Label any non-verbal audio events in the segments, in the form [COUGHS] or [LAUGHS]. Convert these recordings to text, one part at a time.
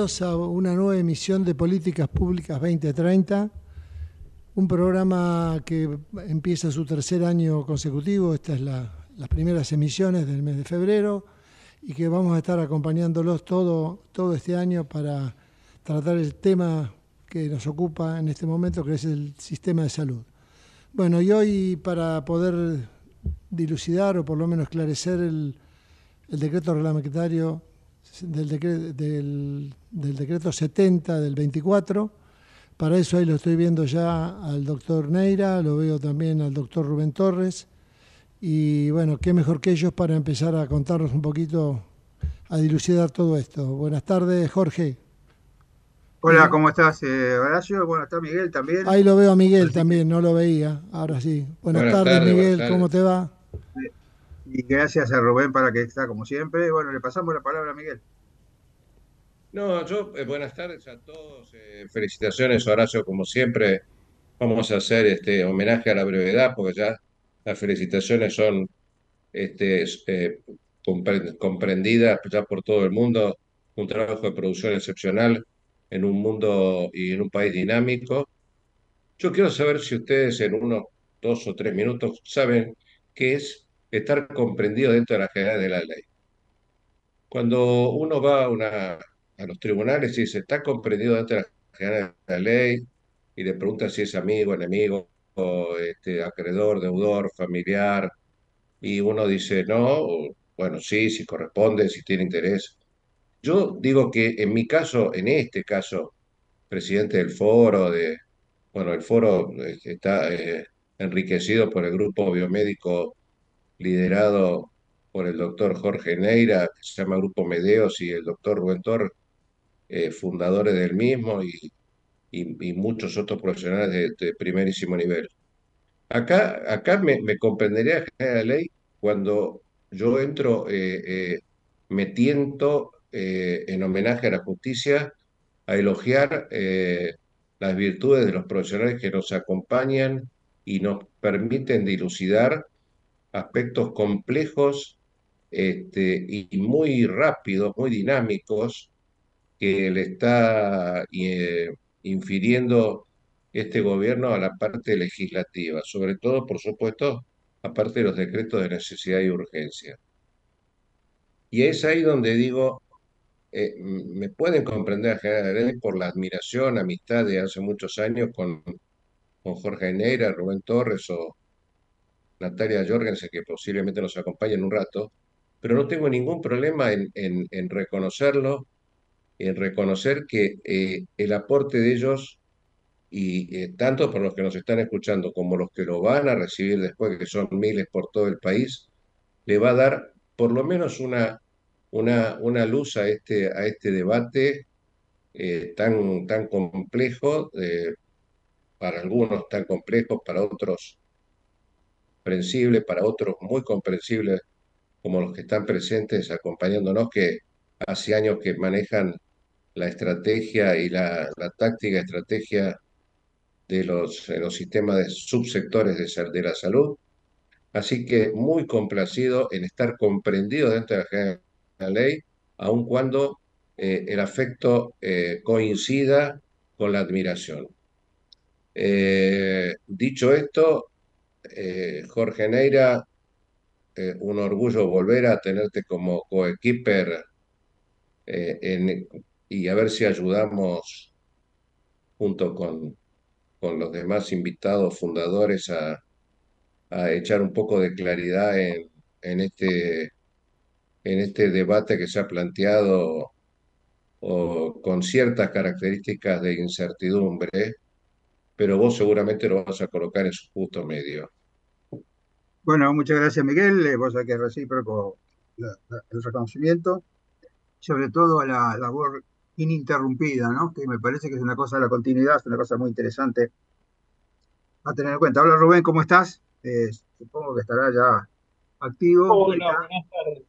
a una nueva emisión de Políticas Públicas 2030, un programa que empieza su tercer año consecutivo, estas es las primeras emisiones del mes de febrero, y que vamos a estar acompañándolos todo, todo este año para tratar el tema que nos ocupa en este momento, que es el sistema de salud. Bueno, y hoy para poder dilucidar o por lo menos esclarecer el, decreto reglamentario del, del, del, decreto 70 del 24, para eso ahí lo estoy viendo ya al doctor Neira, lo veo también al doctor Rubén Torres, y bueno, qué mejor que ellos para empezar a contarnos un poquito, a dilucidar todo esto. Buenas tardes, Jorge. Hola, ¿cómo estás, eh, Horacio? Bueno, está Miguel también. Ahí lo veo a Miguel también, no lo veía, ahora sí. Buenas, tardes, Miguel, ¿cómo te va? Y gracias a Rubén para que está como siempre. Bueno, le pasamos la palabra a Miguel. No, yo, eh, buenas tardes a todos. Eh, felicitaciones, Horacio, como siempre. Vamos a hacer este homenaje a la brevedad, porque ya las felicitaciones son este, eh, comprendidas ya por todo el mundo. Un trabajo de producción excepcional en un mundo y en un país dinámico. Yo quiero saber si ustedes en unos dos o tres minutos saben qué es estar comprendido dentro de la generalidad de la ley. Cuando uno va a, una, a los tribunales y se está comprendido dentro de la generalidad de la ley y le pregunta si es amigo, enemigo, este, acreedor, deudor, familiar, y uno dice no, bueno, sí, si corresponde, si tiene interés. Yo digo que en mi caso, en este caso, presidente del foro, de, bueno, el foro eh, está eh, enriquecido por el grupo biomédico liderado por el doctor Jorge Neira, que se llama Grupo Medeos, y el doctor Rubén eh, fundadores del mismo, y, y, muchos otros profesionales de, primerísimo nivel. Acá, acá me, me comprendería la ley cuando yo entro, me tiento en homenaje a la justicia a elogiar eh, las virtudes de los profesionales que nos acompañan y nos permiten dilucidar aspectos complejos este, y muy rápidos, muy dinámicos, que le está eh, infiriendo este gobierno a la parte legislativa, sobre todo, por supuesto, aparte de los decretos de necesidad y urgencia. Y es ahí donde digo, eh, me pueden comprender generalmente por la admiración, amistad de hace muchos años con, con Jorge Neira, Rubén Torres o Natalia Jorgensen, que posiblemente nos acompañe en un rato, pero no tengo ningún problema en, reconocerlo, en reconocer que eh, el aporte de ellos, y eh, tanto por los que nos están escuchando como los que lo van a recibir después, que son miles por todo el país, le va a dar por lo menos una una, una luz a este, a este debate eh, tan, tan complejo, para algunos tan complejo, para otros comprensible, para otros muy comprensible, como los que están presentes acompañándonos, que hace años que manejan la estrategia y la, táctica estrategia de los, los sistemas de subsectores de, de la salud. Así que muy complacido en estar comprendido dentro de la ley, aun cuando eh, el afecto eh, coincida con la admiración. Eh, dicho esto, Jorge Neira, un orgullo volver a tenerte como coequiper y a ver si ayudamos junto con, con los demás invitados fundadores a, a echar un poco de claridad en, en este en este debate que se ha planteado o, con ciertas características de incertidumbre, pero vos seguramente lo vas a colocar en su justo medio. Bueno, muchas gracias Miguel, eh, vos que es recíproco el reconocimiento, sobre todo a la labor ininterrumpida, ¿no? que me parece que es una cosa de la continuidad, es una cosa muy interesante a tener en cuenta. Hola Rubén, ¿cómo estás? Eh, supongo que estará ya activo. Hola, buenas tardes.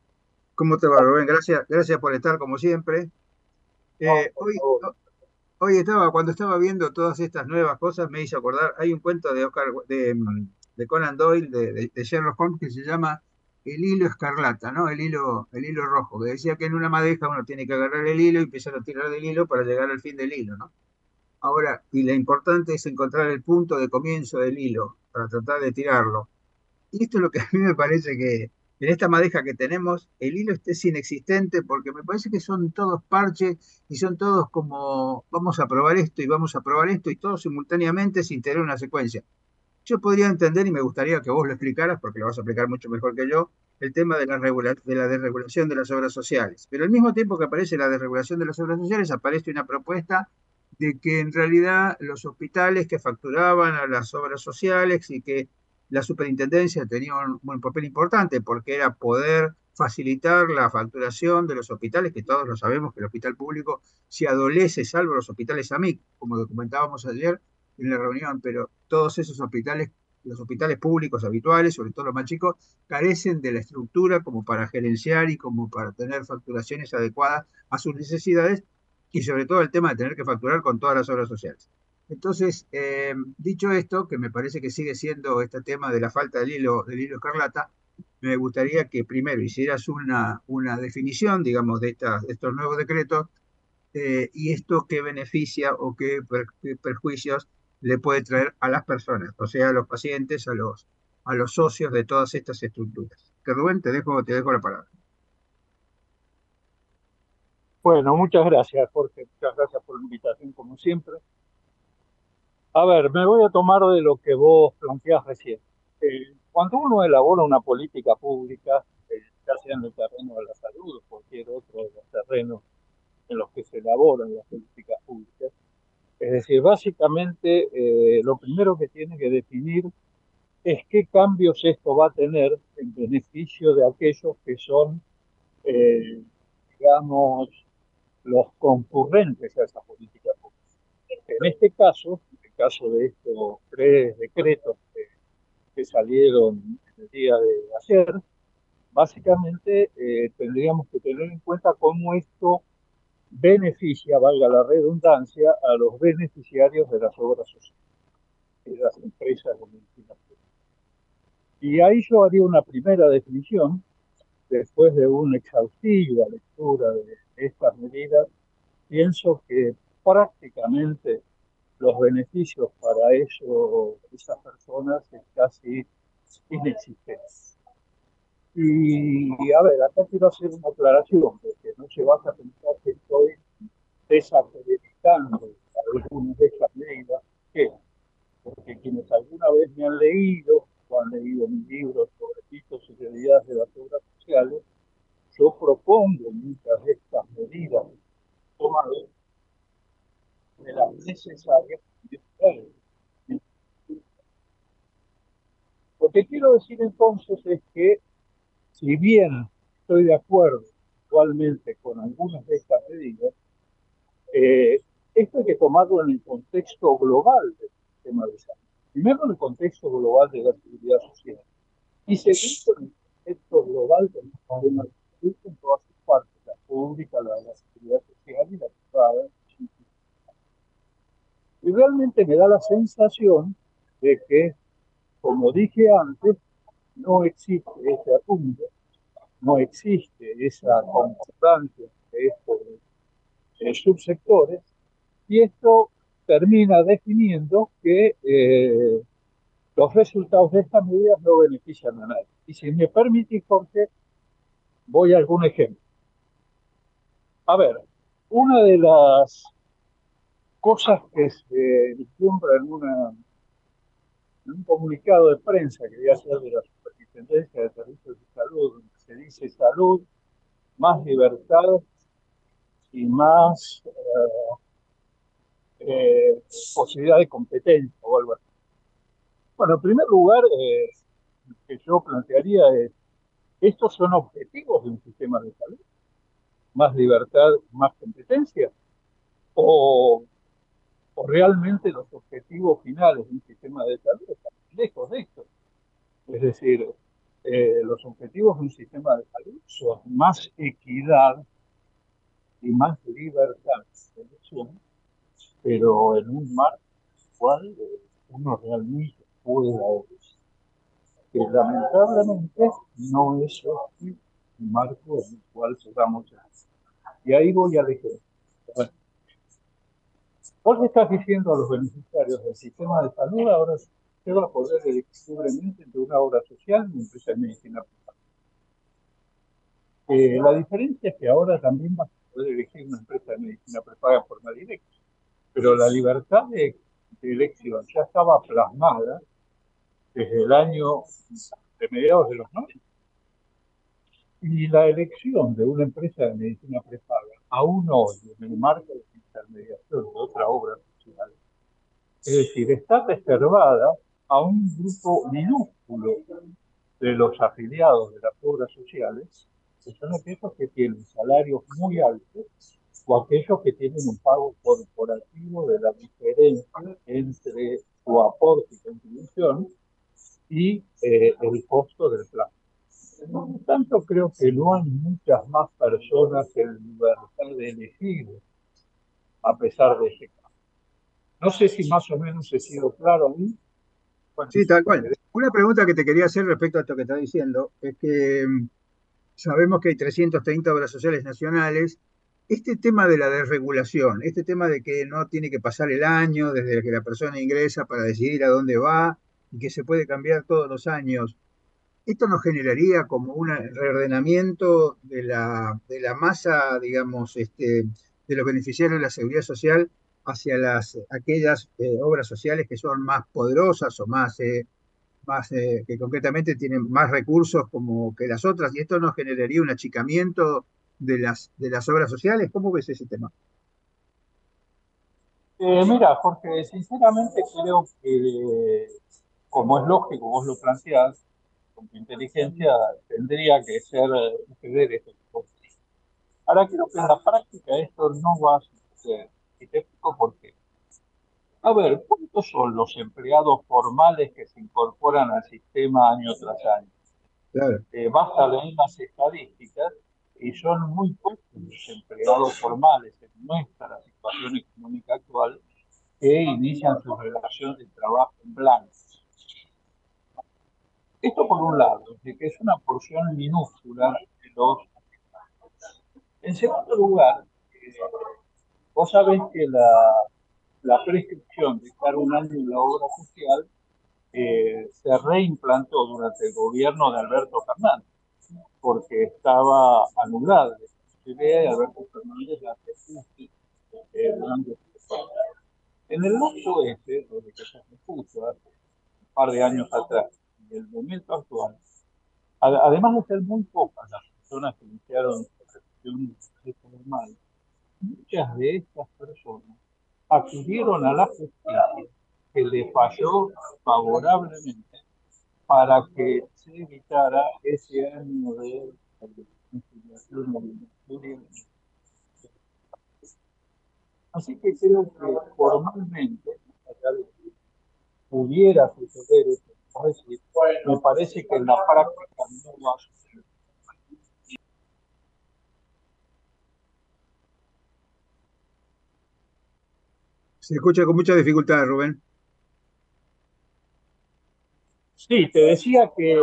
¿Cómo te va, Rubén? Gracias, gracias por estar como siempre. Eh, hoy, estaba, cuando estaba viendo todas estas nuevas cosas, me hice acordar, hay un cuento de Oscar, de, Conan Doyle, de, Sherlock Holmes, que se llama el hilo escarlata, ¿no? El hilo, el hilo rojo, que decía que en una madeja uno tiene que agarrar el hilo y empezar a tirar del hilo para llegar al fin del hilo, ¿no? Ahora, y lo importante es encontrar el punto de comienzo del hilo para tratar de tirarlo. Y esto es lo que a mí me parece que en esta madeja que tenemos, el hilo es inexistente porque me parece que son todos parches y son todos como vamos a probar esto y vamos a probar esto y todos simultáneamente sin tener una secuencia. Yo podría entender y me gustaría que vos lo explicaras, porque lo vas a explicar mucho mejor que yo, el tema de la, de la desregulación de las obras sociales. Pero al mismo tiempo que aparece la desregulación de las obras sociales, aparece una propuesta de que en realidad los hospitales que facturaban a las obras sociales y que la superintendencia tenía un, un, papel importante porque era poder facilitar la facturación de los hospitales, que todos lo sabemos que el hospital público se adolece, salvo los hospitales AMIC, como documentábamos ayer, en la reunión, pero todos esos hospitales, los hospitales públicos habituales, sobre todo los más chicos, carecen de la estructura como para gerenciar y como para tener facturaciones adecuadas a sus necesidades y sobre todo el tema de tener que facturar con todas las obras sociales. Entonces, eh, dicho esto, que me parece que sigue siendo este tema de la falta del hilo, del hilo escarlata, me gustaría que primero hicieras una, una definición, digamos, de, estas, de estos nuevos decretos eh, y esto qué beneficia o qué, per, qué perjuicios le puede traer a las personas, o sea, a los pacientes, a los, a los socios de todas estas estructuras. Que Rubén, te dejo, te dejo la palabra. Bueno, muchas gracias, Jorge. Muchas gracias por la invitación, como siempre. A ver, me voy a tomar de lo que vos planteás recién. Eh, cuando uno elabora una política pública, eh, ya sea en el terreno de la salud o cualquier otro de los terrenos en los que se elaboran las políticas públicas, es decir, básicamente eh, lo primero que tiene que definir es qué cambios esto va a tener en beneficio de aquellos que son, eh, digamos, los concurrentes a esa política pública. En este caso, en el caso de estos tres decretos que, que salieron el día de ayer, básicamente eh, tendríamos que tener en cuenta cómo esto beneficia, valga la redundancia, a los beneficiarios de las obras sociales, de las empresas de medicina Y ahí yo haría una primera definición, después de una exhaustiva lectura de estas medidas, pienso que prácticamente los beneficios para eso, esas personas es casi inexistentes. Y, a ver, acá quiero hacer una aclaración, porque no se vas a pensar que estoy desacreditando algunas de esas medidas, ¿qué? Porque quienes alguna vez me han leído o han leído mis libros sobre mitos y realidades de las obras sociales, yo propongo muchas de estas medidas tomadas de las necesarias lo que quiero decir entonces es que si bien estoy de acuerdo actualmente con algunas de estas medidas, eh, esto hay que tomarlo en el contexto global del sistema de salud. Primero en el contexto global de la seguridad social y segundo en el contexto global del sistema de salud en todas sus partes, la pública, la de la seguridad social y la privada. Y realmente me da la sensación de que, como dije antes, no existe ese apunte, no existe esa concordancia de estos eh, subsectores, y esto termina definiendo que eh, los resultados de estas medidas no benefician a nadie. Y si me permitís, Jorge, voy a algún ejemplo. A ver, una de las cosas que se vislumbra en un comunicado de prensa que voy a hacer de la Superintendencia de Servicios de Salud, se dice salud, más libertad y más eh, eh, posibilidad de competencia o algo así. Bueno, en primer lugar, eh, lo que yo plantearía es, ¿estos son objetivos de un sistema de salud? ¿Más libertad, más competencia? ¿O, o realmente los objetivos finales de un sistema de salud están lejos de esto? Es decir, eh, los objetivos de un sistema de salud son más equidad y más libertad de elección, pero en un marco cual eh, uno realmente pueda que lamentablemente no es un marco en el cual podamos Y ahí voy a elegir. Bueno, vos estás diciendo a los beneficiarios del sistema de salud, ahora se va a poder elegir libremente entre una obra social y una empresa de medicina eh, la diferencia es que ahora también vas a poder elegir una empresa de medicina prepaga en forma directa, pero la libertad de, elección ya estaba plasmada desde el año de mediados de los 90. Y la elección de una empresa de medicina prepaga, aún hoy, en el marco de intermediación de otra obra social, es decir, está reservada a un grupo minúsculo de los afiliados de las obras sociales que son aquellos que tienen salarios muy altos o aquellos que tienen un pago corporativo de la diferencia entre su aporte y contribución y eh, el costo del plan. Por lo tanto, creo que no hay muchas más personas en libertad de elegir a pesar de ese caso. No sé si más o menos he sido claro ahí. Sí, tal cual. Una pregunta que te quería hacer respecto a esto que estás diciendo es que mm, sabemos que hay 330 obras sociales nacionales. Este tema de la desregulación, este tema de que no tiene que pasar el año desde que la persona ingresa para decidir a dónde va y que se puede cambiar todos los años, ¿esto nos generaría como un reordenamiento de la, de la masa, digamos, este, de los beneficiarios de la seguridad social hacia las, aquellas eh, obras sociales que son más poderosas o más eh, más, eh, que concretamente tienen más recursos como que las otras, y esto nos generaría un achicamiento de las, de las obras sociales. ¿Cómo ves ese tema? Mira, Jorge, sinceramente creo que, como es lógico, vos lo planteás, con tu inteligencia tendría que ser suceder esto. Ahora creo que en la práctica esto no va a suceder. Y te explico por qué. A ver, ¿cuántos son los empleados formales que se incorporan al sistema año tras año? Eh, basta leer las estadísticas y son muy pocos los empleados formales en nuestra situación económica actual que inician su relación de trabajo en blanco. Esto por un lado, de que es una porción minúscula de los En segundo lugar, eh, vos sabés que la la prescripción de estar un año en la obra social eh, se reimplantó durante el gobierno de Alberto Fernández, porque estaba anulada la idea de Alberto Fernández la eh, durante En el lapso este, donde que se puso hace un par de años atrás, en el momento actual, además de ser muy pocas las personas que iniciaron esta normal, muchas de estas personas acudieron a la justicia que le falló favorablemente para que se evitara ese año de Así que creo que formalmente pudiera suceder eso. Me parece que en la práctica no va a suceder. Se escucha con mucha dificultad, Rubén. Sí, te decía que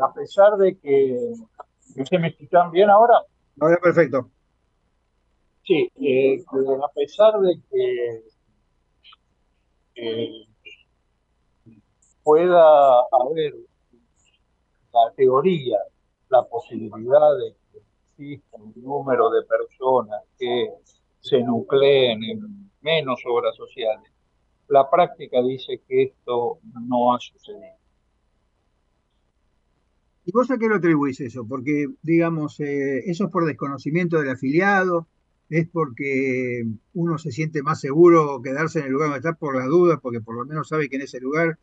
a pesar de que... ¿Se me escuchan bien ahora? Ahora perfecto. Sí, eh, a pesar de que pueda haber la teoría, la posibilidad de que exista un número de personas que se nucleen en menos obras sociales. La práctica dice que esto no ha sucedido. ¿Y vos a qué lo atribuís eso? Porque, digamos, eh, eso es por desconocimiento del afiliado, es porque uno se siente más seguro quedarse en el lugar donde está por la duda, porque por lo menos sabe que en ese lugar,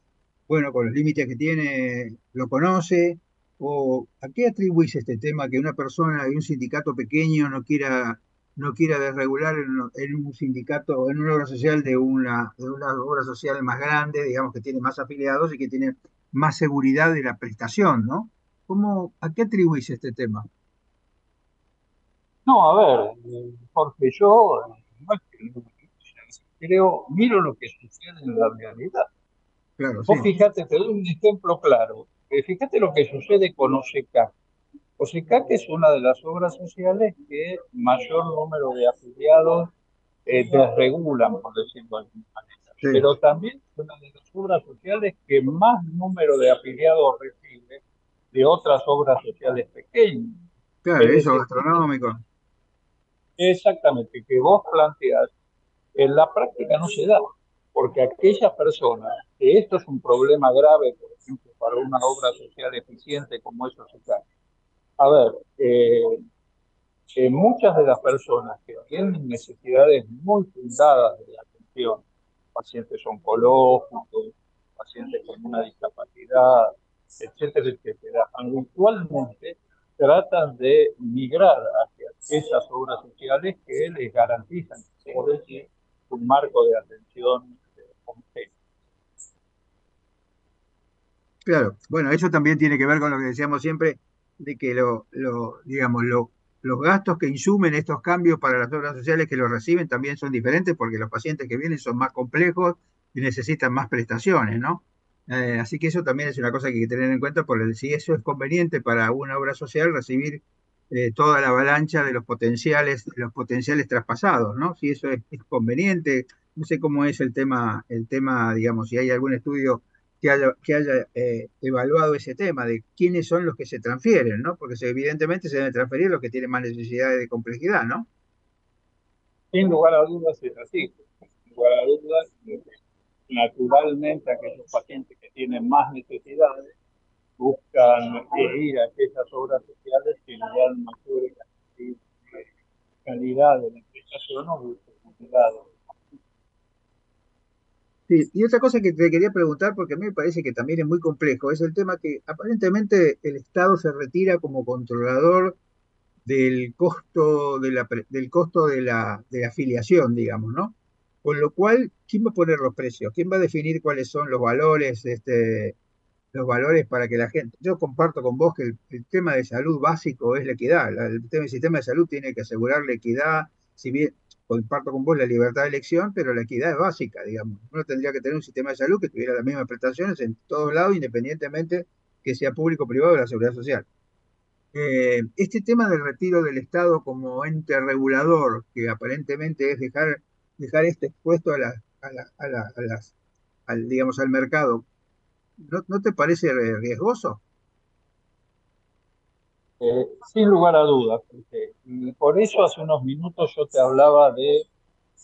bueno, con los límites que tiene, lo conoce. ¿O a qué atribuís este tema que una persona de un sindicato pequeño no quiera no quiera desregular en, un sindicato, en una obra social de una, de una obra social más grande, digamos que tiene más afiliados y que tiene más seguridad de la prestación, ¿no? ¿Cómo, ¿A qué atribuís este tema? No, a ver, porque yo creo, miro lo que sucede en la realidad. Claro, Vos fíjate, te doy un ejemplo claro. eh, fíjate lo que sucede con OSECA. OSECA es una de las obras sociales que mayor número de afiliados eh, desregulan, por decirlo de alguna manera. Pero también es una de las obras sociales que más número de afiliados recibe de otras obras sociales pequeñas. Claro, eso gastronómico. Exactamente, que vos planteas, en la práctica no se da, porque aquellas personas, que esto es un problema grave, por ejemplo, para una obra social eficiente como eso se A ver, eh, muchas de las personas que tienen necesidades muy fundadas de atención, pacientes oncológicos, pacientes con una discapacidad, etcétera, etcétera, habitualmente tratan de migrar hacia esas obras sociales que les garantizan, por decir, un marco de atención completo. Claro, bueno, eso también tiene que ver con lo que decíamos siempre, de que lo, digamos, lo, los gastos que insumen estos cambios para las obras sociales que los reciben también son diferentes porque los pacientes que vienen son más complejos y necesitan más prestaciones, ¿no? Eh, así que eso también es una cosa que hay que tener en cuenta, porque si eso es conveniente para una obra social, recibir eh, toda la avalancha de los potenciales, los potenciales traspasados, ¿no? Si eso es, conveniente, no sé cómo es el tema, el tema, digamos, si hay algún estudio que haya, que haya eh, evaluado ese tema de quiénes son los que se transfieren, ¿no? Porque evidentemente se deben transferir los que tienen más necesidades de complejidad, ¿no? Sin lugar a dudas es así. Sin lugar a dudas, naturalmente aquellos pacientes que tienen más necesidades buscan ir a aquellas obras sociales que le dan mayor calidad de la prestación o calidad. Sí, y otra cosa que te quería preguntar, porque a mí me parece que también es muy complejo, es el tema que aparentemente el Estado se retira como controlador del costo de la, del costo de la, de la afiliación, digamos, ¿no? Con lo cual, ¿quién va a poner los precios? ¿Quién va a definir cuáles son los valores, este, los valores para que la gente... Yo comparto con vos que el, tema de salud básico es la equidad. el, tema, sistema de salud tiene que asegurar la equidad, si bien comparto con vos la libertad de elección, pero la equidad es básica, digamos. Uno tendría que tener un sistema de salud que tuviera las mismas prestaciones en todos lados, independientemente que sea público o privado de la seguridad social. Eh, este tema del retiro del Estado como ente regulador, que aparentemente es dejar dejar este expuesto a, la, a, la, a, la, a las, al, digamos, al mercado, ¿no, ¿no te parece riesgoso? Eh, sin lugar a dudas. Y por eso hace unos minutos yo te hablaba de,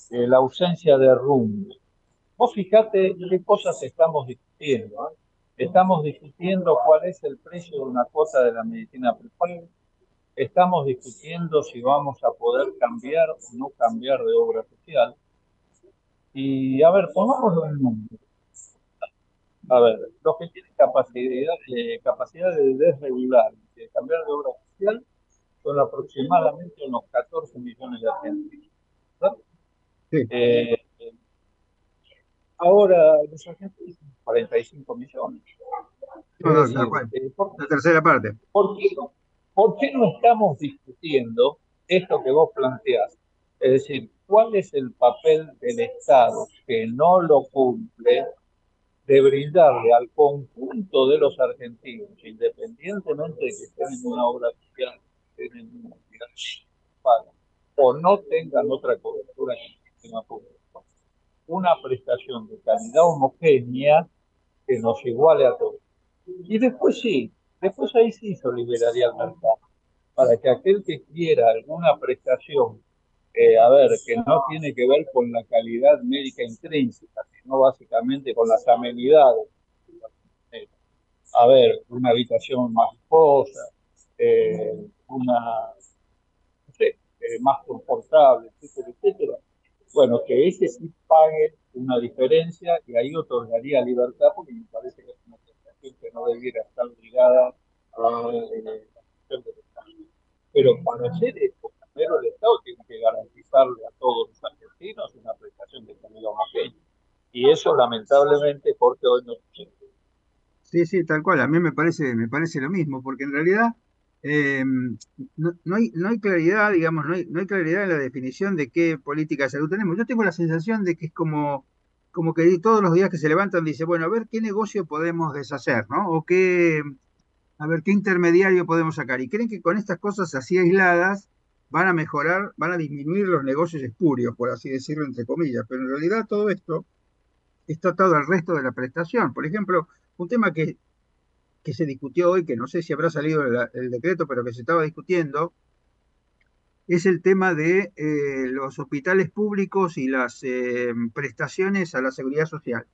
la ausencia de rumbo. Vos fijate qué cosas estamos discutiendo. ¿eh? Estamos discutiendo cuál es el precio de una cuota de la medicina prepaga. Estamos discutiendo si vamos a poder cambiar o no cambiar de obra social. Y a ver, pongámoslo en número. A ver, los que tienen capacidad, eh, capacidad de desregular, de cambiar de obra social, son aproximadamente unos 14 millones de argentinos. Eh, ahora, los argentinos son 45 millones. Eh, la tercera parte. ¿por qué, ¿Por qué no estamos discutiendo esto que vos planteás? Es decir, ¿cuál es el papel del Estado que no lo cumple de brindarle al conjunto de los argentinos, independientemente de que estén en una obra social, en una o no tengan otra cobertura en el sistema público, una prestación de calidad homogénea que nos iguale a todos. Y después sí, después ahí sí se liberaría el mercado, para que aquel que quiera alguna prestación eh, a ver, que no tiene que ver con la calidad médica intrínseca, sino básicamente con las amenidades. A ver, una habitación más lujosa, eh, una, no sé, eh, más confortable, etcétera, etcétera. Bueno, que ese sí pague una diferencia y ahí otorgaría libertad porque me parece que es una prestación que no debiera estar obligada a la del Pero para hacer esto, pero el Estado tiene que garantizarle a todos los argentinos una prestación de calidad homogénea. Y eso lamentablemente porque hoy no sucede. Sí, sí, tal cual. A mí me parece, me parece lo mismo, porque en realidad eh, no, no, hay, no hay claridad, digamos, no hay, no hay claridad en la definición de qué política de salud tenemos. Yo tengo la sensación de que es como como que todos los días que se levantan dice, bueno, a ver qué negocio podemos deshacer, ¿no? O qué, a ver qué intermediario podemos sacar. Y creen que con estas cosas así aisladas van a mejorar, van a disminuir los negocios espurios, por así decirlo, entre comillas. Pero en realidad todo esto está atado al resto de la prestación. Por ejemplo, un tema que, que se discutió hoy, que no sé si habrá salido el, decreto, pero que se estaba discutiendo, es el tema de eh, los hospitales públicos y las eh, prestaciones a la seguridad social,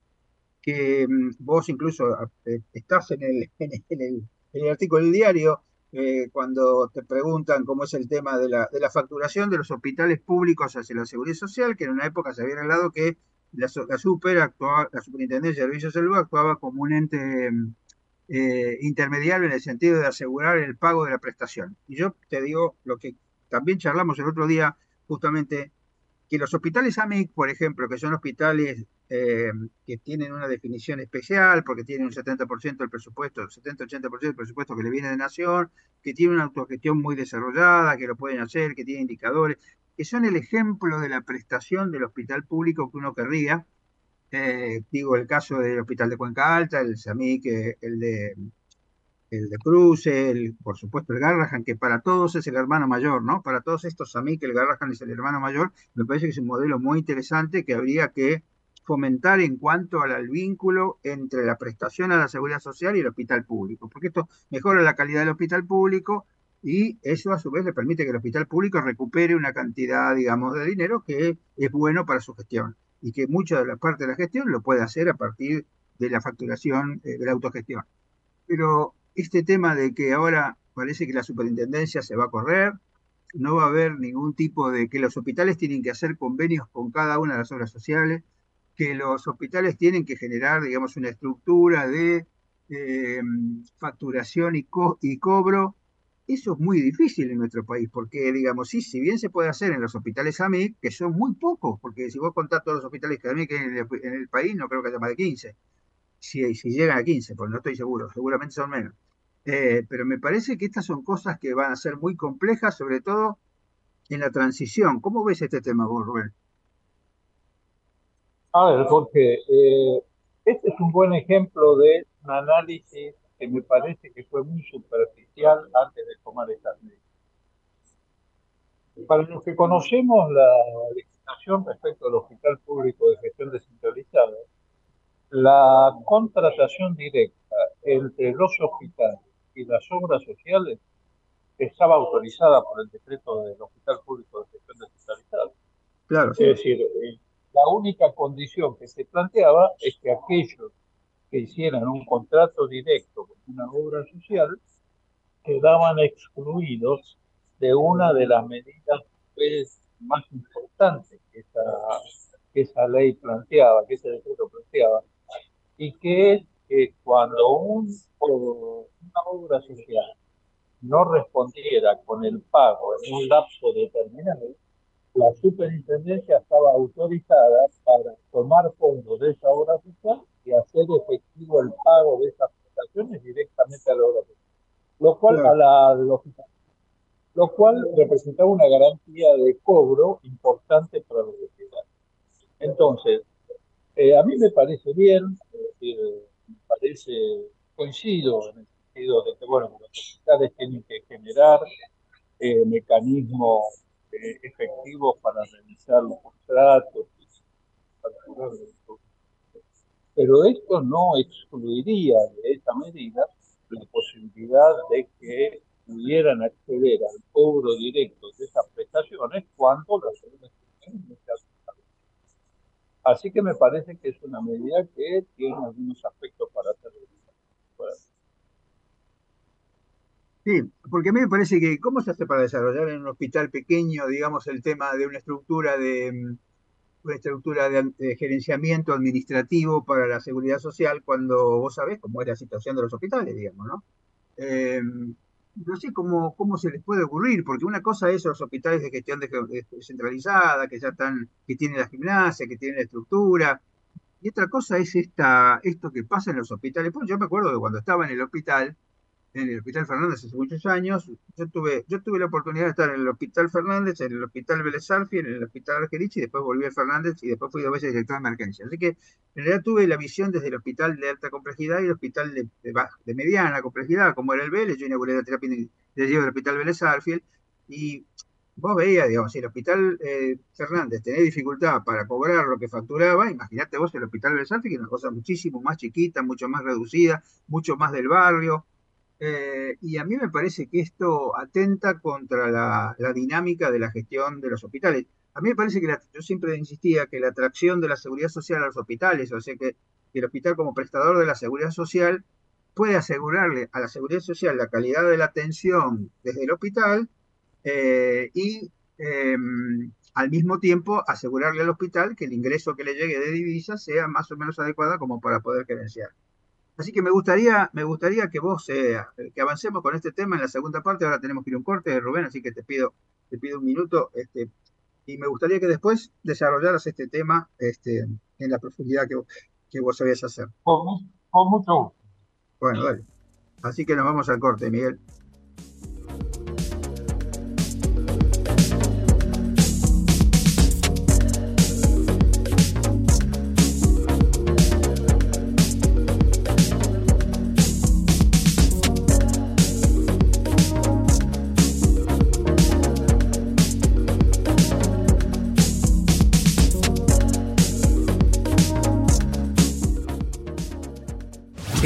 que mm, vos incluso eh, estás en el, en el, artículo del diario cuando te preguntan cómo es el tema de la, de la, facturación de los hospitales públicos hacia la seguridad social, que en una época se había hablado que la, la super actuaba, la Superintendencia de Servicios de Salud actuaba como un ente intermediario en el sentido de asegurar el pago de la prestación. Y yo te digo lo que también charlamos el otro día justamente que los hospitales AMIC, por ejemplo, que son hospitales eh, que tienen una definición especial porque tienen un 70% del presupuesto, 70-80% del presupuesto que le viene de Nación, que tienen una autogestión muy desarrollada, que lo pueden hacer, que tienen indicadores, que son el ejemplo de la prestación del hospital público que uno querría. Eh, digo, el caso del Hospital de Cuenca Alta, el SAMIC, el de el de Cruz, el, por supuesto el Garrahan, que para todos es el hermano mayor, ¿no? Para todos estos que el Garrahan es el hermano mayor, me parece que es un modelo muy interesante que habría que fomentar en cuanto al, vínculo entre la prestación a la seguridad social y el hospital público, porque esto mejora la calidad del hospital público y eso a su vez le permite que el hospital público recupere una cantidad, digamos, de dinero que es bueno para su gestión y que mucha de la parte de la gestión lo puede hacer a partir de la facturación, eh, de la autogestión. Pero este tema de que ahora parece que la superintendencia se va a correr, no va a haber ningún tipo de que los hospitales tienen que hacer convenios con cada una de las obras sociales, que los hospitales tienen que generar, digamos, una estructura de eh, facturación y, cobro. Eso es muy difícil en nuestro país, porque, digamos, sí, si bien se puede hacer en los hospitales AMIC, que son muy pocos, porque si vos contás todos los hospitales que el, en el país, no creo que haya más de 15. Si, si llegan a 15, pues no estoy seguro, seguramente son menos. Eh, pero me parece que estas son cosas que van a ser muy complejas, sobre todo en la transición. ¿Cómo ves este tema vos, Rubén? A ver, Jorge, eh, este es un buen ejemplo de un análisis que me parece que fue muy superficial antes de tomar estas medidas. Para los que conocemos la legislación respecto al Hospital Público de Gestión Descentralizada, la contratación directa entre los hospitales y las obras sociales estaba autorizada por el decreto del Hospital Público de Gestión Descentralizada. Claro. Es decir, eh, la única condición que se planteaba es que aquellos que hicieran un contrato directo con una obra social quedaban excluidos de una de las medidas pues, más importantes que esa, ley planteaba, que ese decreto planteaba, y que es que cuando un, una obra social no respondiera con el pago en un lapso determinado, la superintendencia estaba autorizada para tomar fondos de esa obra social y hacer efectivo el pago de esas prestaciones directamente a la obra social. Lo cual, a la, lo cual representaba una garantía de cobro importante para los hospitales. Entonces, eh, a mí me parece bien, eh, parece, coincido en el sentido de que, bueno, los hospitales tienen que generar eh, mecanismos eh, efectivos para realizar los contratos. Pero esto no excluiría de esta medida la posibilidad de que pudieran acceder al cobro directo de esas prestaciones cuando las Así que me parece que es una medida que tiene algunos aspectos para hacer. Sí, porque a mí me parece que, ¿cómo se hace para desarrollar en un hospital pequeño, digamos, el tema de una estructura de mm, una estructura de, gerenciamiento administrativo para la seguridad social cuando vos sabés cómo es la situación de los hospitales, digamos, ¿no? Eh, no sé cómo, cómo se les puede ocurrir, porque una cosa es los hospitales de gestión descentralizada, que ya están, que tienen la gimnasia, que tienen la estructura, y otra cosa es esta, esto que pasa en los hospitales. Pues yo me acuerdo de cuando estaba en el hospital, en el Hospital Fernández hace muchos años. Yo tuve, yo tuve la oportunidad de estar en el Hospital Fernández, en el Hospital Vélez en el Hospital Argerich y después volví al Fernández y después fui dos veces director de emergencia. Así que en realidad tuve la visión desde el hospital de alta complejidad y el hospital de, de, mediana complejidad, como era el Vélez. Yo inauguré la terapia del Hospital Vélez y vos veías, digamos, si el Hospital eh, Fernández tenía dificultad para cobrar lo que facturaba, imagínate vos el Hospital Vélez que es una cosa muchísimo más chiquita, mucho más reducida, mucho más del barrio eh, y a mí me parece que esto atenta contra la, dinámica de la gestión de los hospitales. A mí me parece que yo siempre insistía que la atracción de la seguridad social a los hospitales, o sea que, el hospital como prestador de la seguridad social puede asegurarle a la seguridad social la calidad de la atención desde el hospital eh, y em, al mismo tiempo asegurarle al hospital que el ingreso que le llegue de divisas sea más o menos adecuada como para poder credenciar. Así que me gustaría, me gustaría que vos, eh, que avancemos con este tema en la segunda parte. Ahora tenemos que ir a un corte, Rubén, así que te pido, te pido un minuto. Este, y me gustaría que después desarrollaras este tema este, en la profundidad que, que vos sabías hacer. Con, con mucho gusto. Bueno, dale. Así que nos vamos al corte, Miguel.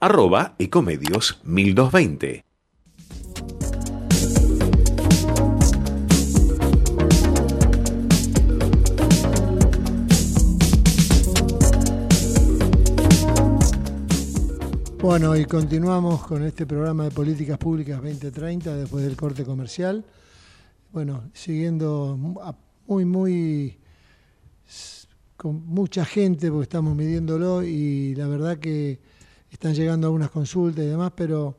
arroba ecomedios 1220. Bueno, y continuamos con este programa de Políticas Públicas 2030 después del corte comercial. Bueno, siguiendo muy, muy con mucha gente porque estamos midiéndolo y la verdad que están llegando algunas consultas y demás, pero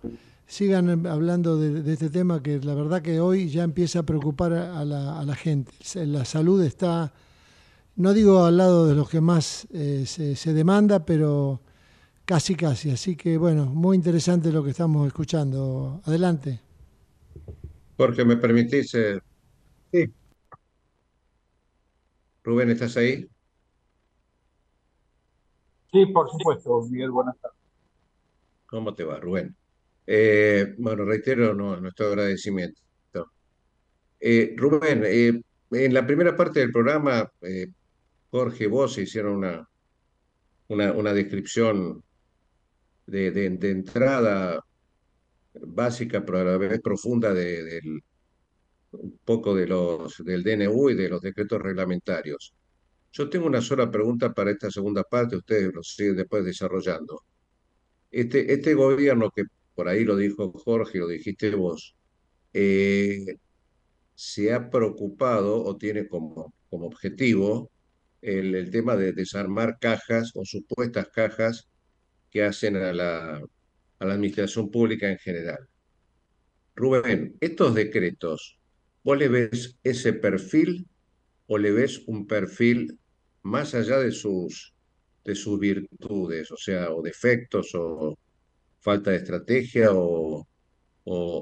sigan hablando de, este tema que la verdad que hoy ya empieza a preocupar a la, gente. La salud está, no digo al lado de los que más eh, se, demanda, pero casi casi. Así que bueno, muy interesante lo que estamos escuchando. Adelante. Jorge, ¿me permitís? Eh? Sí. Rubén, ¿estás ahí? Sí, por supuesto, Miguel, buenas tardes. ¿Cómo te va, Rubén? Eh, bueno, reitero nuestro agradecimiento. Eh, Rubén, eh, en la primera parte del programa, Jorge vos hicieron una, una, descripción de, entrada básica, pero a la vez profunda de, del, un poco de los, del DNU y de los decretos reglamentarios. Yo tengo una sola pregunta para esta segunda parte, ustedes lo siguen después desarrollando. Este, este gobierno, que por ahí lo dijo Jorge, lo dijiste vos, eh, se ha preocupado o tiene como, como objetivo el, el, tema de desarmar cajas o supuestas cajas que hacen a la, a la administración pública en general. Rubén, estos decretos, ¿vos le ves ese perfil o le ves un perfil más allá de sus de sus virtudes, o sea, o defectos, o falta de estrategia, o,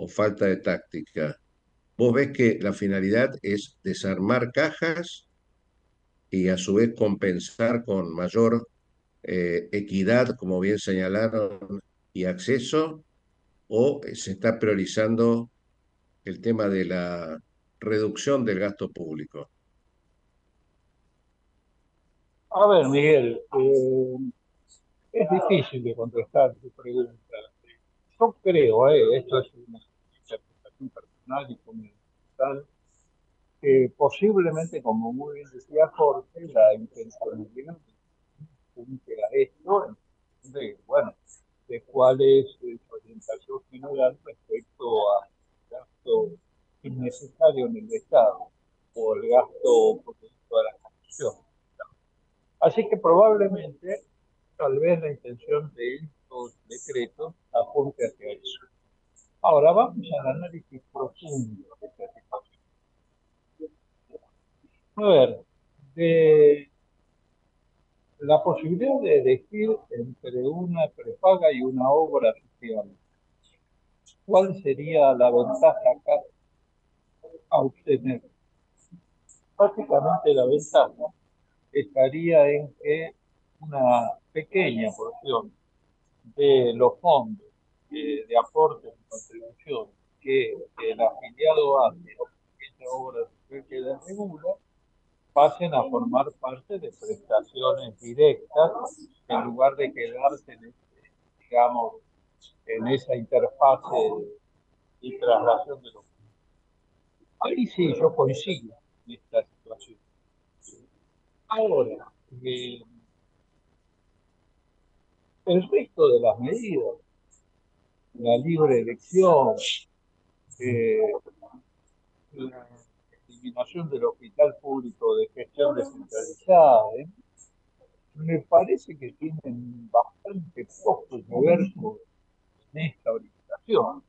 falta de táctica. Vos ves que la finalidad es desarmar cajas y a su vez compensar con mayor eh, equidad, como bien señalaron, y acceso, o se está priorizando el tema de la reducción del gasto público. A ver, Miguel, eh, Es difícil de contestar tu pregunta. Yo creo, eh, esto es una interpretación personal y fundamental, que posiblemente, como muy bien decía Jorge, la intencionalidad a esto, de, bueno, de cuál es su orientación general respecto al gasto innecesario en el Estado o el gasto producto de la Constitución. Así que probablemente, tal vez la intención de estos decretos apunte hacia eso. Ahora vamos al análisis profundo de esta situación. A ver, de la posibilidad de elegir entre una prepaga y una obra social. ¿Cuál sería la ventaja acá a obtener? Básicamente la ventaja estaría en que una pequeña porción de los fondos de, de aporte y contribución que el afiliado hace a esta obra que la regula pasen a formar parte de prestaciones directas en lugar de quedarse en este, digamos, en esa interfase y traslación de los Ahí sí, yo coincido en esta situación. Ahora, eh, el resto de las medidas, la libre elección, eh, la eliminación del hospital público de gestión descentralizada, ¿eh? me parece que tienen bastante poco que ver con esta orientación.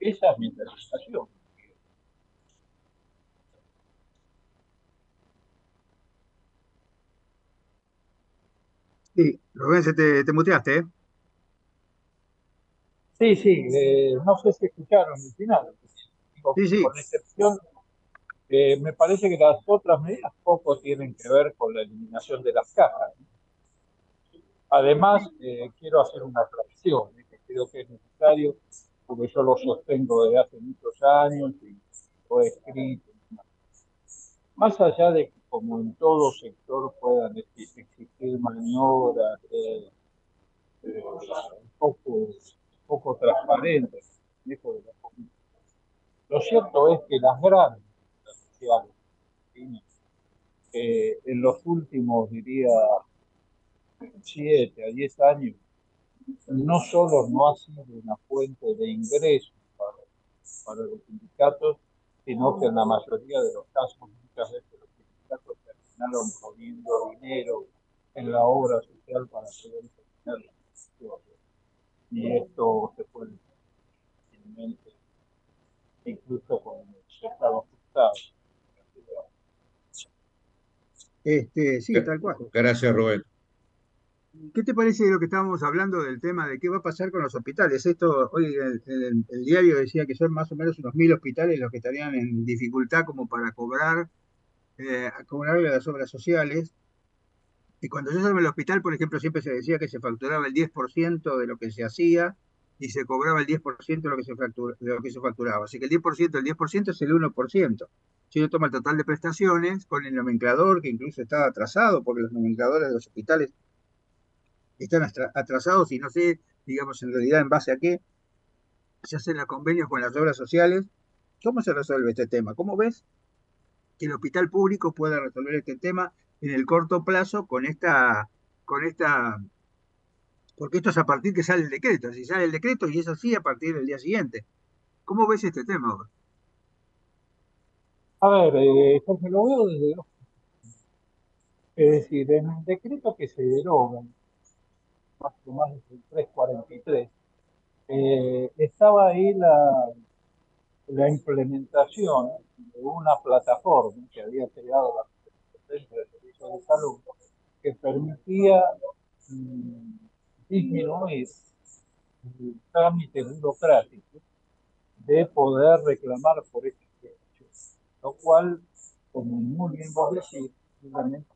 Esa es mi interpretación. Sí, Rubén, se te, te muteaste, ¿eh? Sí, sí, eh, no sé si escucharon el final. Sí, sí. Con excepción eh, me parece que las otras medidas poco tienen que ver con la eliminación de las cajas. Además, eh, quiero hacer una aclaración, ¿eh? que creo que es necesario, porque yo lo sostengo desde hace muchos años y lo he escrito. Más allá de que, como en todo sector, puedan existir maniobras un poco, poco transparentes, lo cierto es que las grandes eh, en los últimos, diría, 7 a 10 años, no solo no ha sido una fuente de ingresos para, para los sindicatos, sino que en la mayoría de los casos, muchas veces sindicatos terminaron poniendo dinero en la obra social para poder terminar la Y esto se puede incluso con el Estado ajustado. Este, sí, tal cual. Gracias, Rubén. ¿Qué te parece de lo que estábamos hablando del tema de qué va a pasar con los hospitales? Esto, hoy el, el, diario decía que son más o menos unos mil hospitales los que estarían en dificultad como para cobrar, eh, cobrarle a las obras sociales. Y cuando yo salgo el hospital, por ejemplo, siempre se decía que se facturaba el 10% de lo que se hacía y se cobraba el 10% de lo, que se de lo que se facturaba. Así que el 10%, el 10% es el 1% si uno toma el total de prestaciones con el nomenclador, que incluso está atrasado, porque los nomencladores de los hospitales están atrasados y no sé, digamos, en realidad en base a qué se hacen los convenios con las obras sociales. ¿Cómo se resuelve este tema? ¿Cómo ves que el hospital público pueda resolver este tema en el corto plazo con esta, con esta, porque esto es a partir que sale el decreto, si sale el decreto y es así a partir del día siguiente. ¿Cómo ves este tema? A ver, eh, porque lo veo desde dos. Es decir, en el decreto que se deroga, más o más del 343, eh, estaba ahí la, la implementación de una plataforma que había creado la Secretaría de Servicios de Salud que permitía mm, disminuir el trámite burocrático de poder reclamar por este lo cual, como muy bien vos decís, simplemente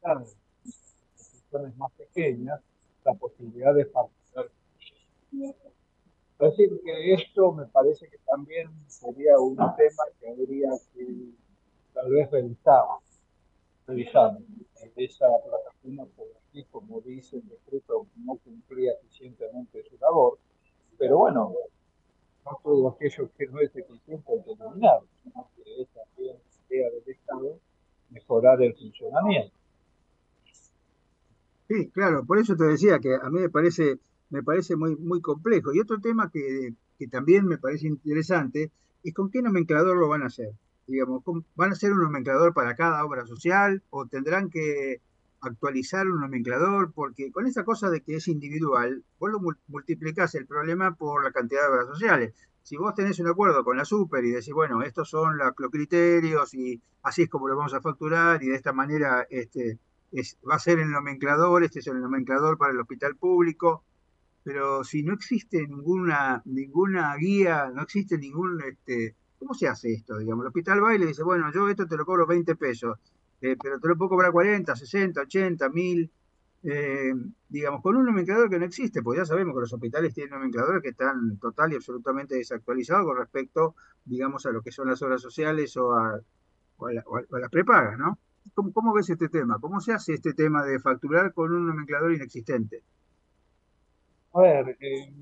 las instituciones más pequeñas la posibilidad de facturar. Es decir, que esto me parece que también sería un tema que habría que tal vez revisar, revisar esa plataforma podría así como dice el decreto, no cumplía eficientemente su labor, pero bueno, no todo aquello que no es eficiente que eliminar, sino que es también idea del Estado mejorar el funcionamiento. Sí, claro, por eso te decía que a mí me parece, me parece muy, muy complejo. Y otro tema que, que también me parece interesante es con qué nomenclador lo van a hacer. Digamos, ¿van a ser un nomenclador para cada obra social o tendrán que actualizar un nomenclador? Porque con esa cosa de que es individual, vos lo multiplicás el problema por la cantidad de obras sociales. Si vos tenés un acuerdo con la super y decís, bueno, estos son los criterios y así es como lo vamos a facturar y de esta manera este, va a ser el nomenclador, este es el nomenclador para el hospital público, pero si no existe ninguna, ninguna guía, no existe ningún, este, ¿cómo se hace esto? Digamos, el hospital va y le dice, bueno, yo esto te lo cobro 20 pesos, eh, pero te lo puedo cobrar 40, 60, 80, 1000, digamos, con un nomenclador que no existe, porque ya sabemos que los hospitales tienen nomencladores que están total y absolutamente desactualizados con respecto, digamos, a lo que son las obras sociales o a, las prepagas, ¿no? ¿Cómo, ves este tema? ¿Cómo se hace este tema de facturar con un nomenclador inexistente? A ver, eh,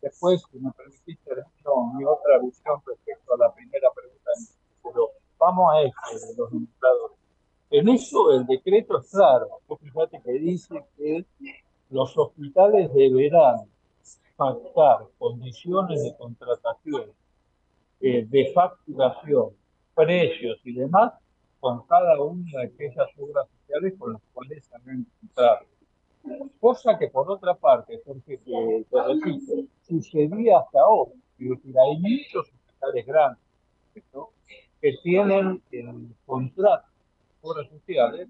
después, si me permitiste, mi otra visión respecto a la primera pregunta, pero vamos a esto de los nomencladores. En eso el decreto es claro. Fíjate que dice que los hospitales deberán pactar condiciones de contratación, eh, de facturación, precios y demás con cada una de aquellas obras sociales con las cuales se han encontrado. Cosa que por otra parte, porque te, repito, sucedía hasta hoy. hay muchos hospitales grandes que tienen el contrato de obras sociales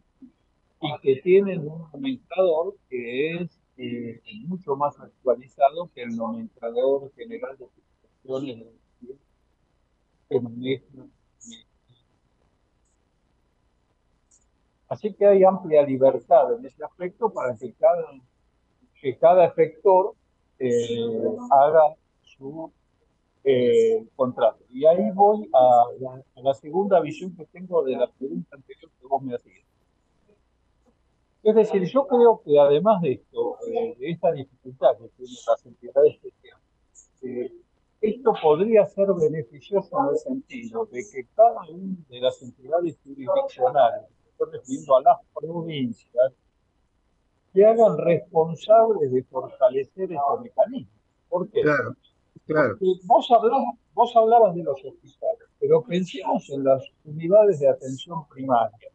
y que tienen un nomenclador que es eh, mucho más actualizado que el nomenclador general de prestaciones que maneja Así que hay amplia libertad en ese aspecto para que cada, efector eh, haga su eh, contrato. Y ahí voy a la, segunda visión que tengo de la pregunta anterior que vos me hacías. Es decir, yo creo que además de esto, eh, de esta dificultad que tienen las entidades que esto podría ser beneficioso en el sentido de que cada una de las entidades jurisdiccionales refiriendo a las provincias, que hagan responsables de fortalecer estos mecanismos. ¿Por qué? Claro, claro. vos, hablabas, vos hablabas de los hospitales, pero pensemos en las unidades de atención primaria,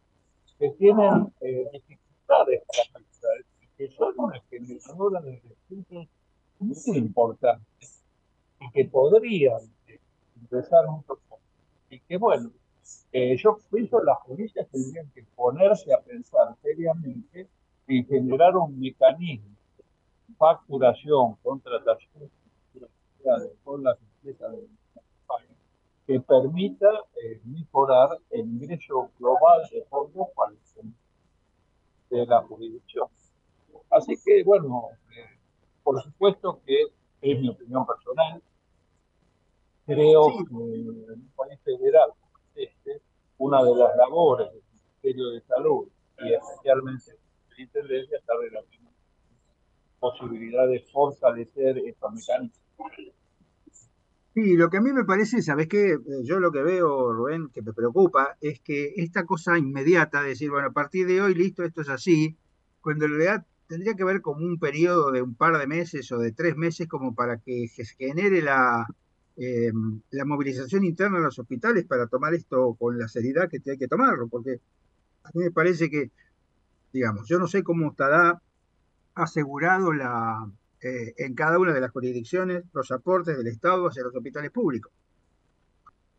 que tienen eh, dificultades para que son una generadoras de recursos muy importantes y que podrían eh, ingresar mucho y que bueno, eh, yo pienso que las policías tendrían que ponerse a pensar seriamente en generar un mecanismo de facturación, contratación con las empresas de que permita eh, mejorar el ingreso global de fondos para de la jurisdicción. Así que, bueno, eh, por supuesto que es mi opinión personal. Creo que en un país federal este, una de las labores del Ministerio de Salud y especialmente de la Intendencia está relacionada posibilidad de fortalecer estos mecanismos. Sí, lo que a mí me parece, ¿sabes qué? Eh, yo lo que veo, Rubén, que me preocupa, es que esta cosa inmediata, de decir, bueno, a partir de hoy, listo, esto es así, cuando en realidad tendría que haber como un periodo de un par de meses o de tres meses como para que se genere la, eh, la movilización interna de los hospitales para tomar esto con la seriedad que hay que tomarlo, porque a mí me parece que, digamos, yo no sé cómo estará asegurado la, eh, en cada una de las jurisdicciones los aportes del Estado hacia los hospitales públicos.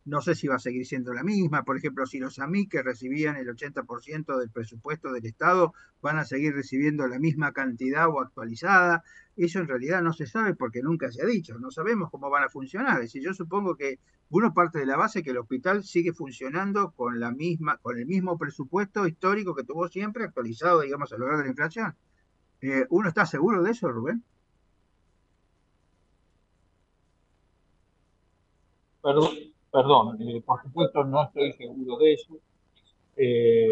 No sé si va a seguir siendo la misma. Por ejemplo, si los AMI que recibían el 80% del presupuesto del Estado van a seguir recibiendo la misma cantidad o actualizada. Eso en realidad no se sabe porque nunca se ha dicho. No sabemos cómo van a funcionar. Es decir, yo supongo que uno parte de la base que el hospital sigue funcionando con la misma, con el mismo presupuesto histórico que tuvo siempre, actualizado, digamos, a lo largo de la inflación. Eh, ¿Uno está seguro de eso, Rubén? Perdón, Perdón, eh, por supuesto no estoy seguro de eso. Eh,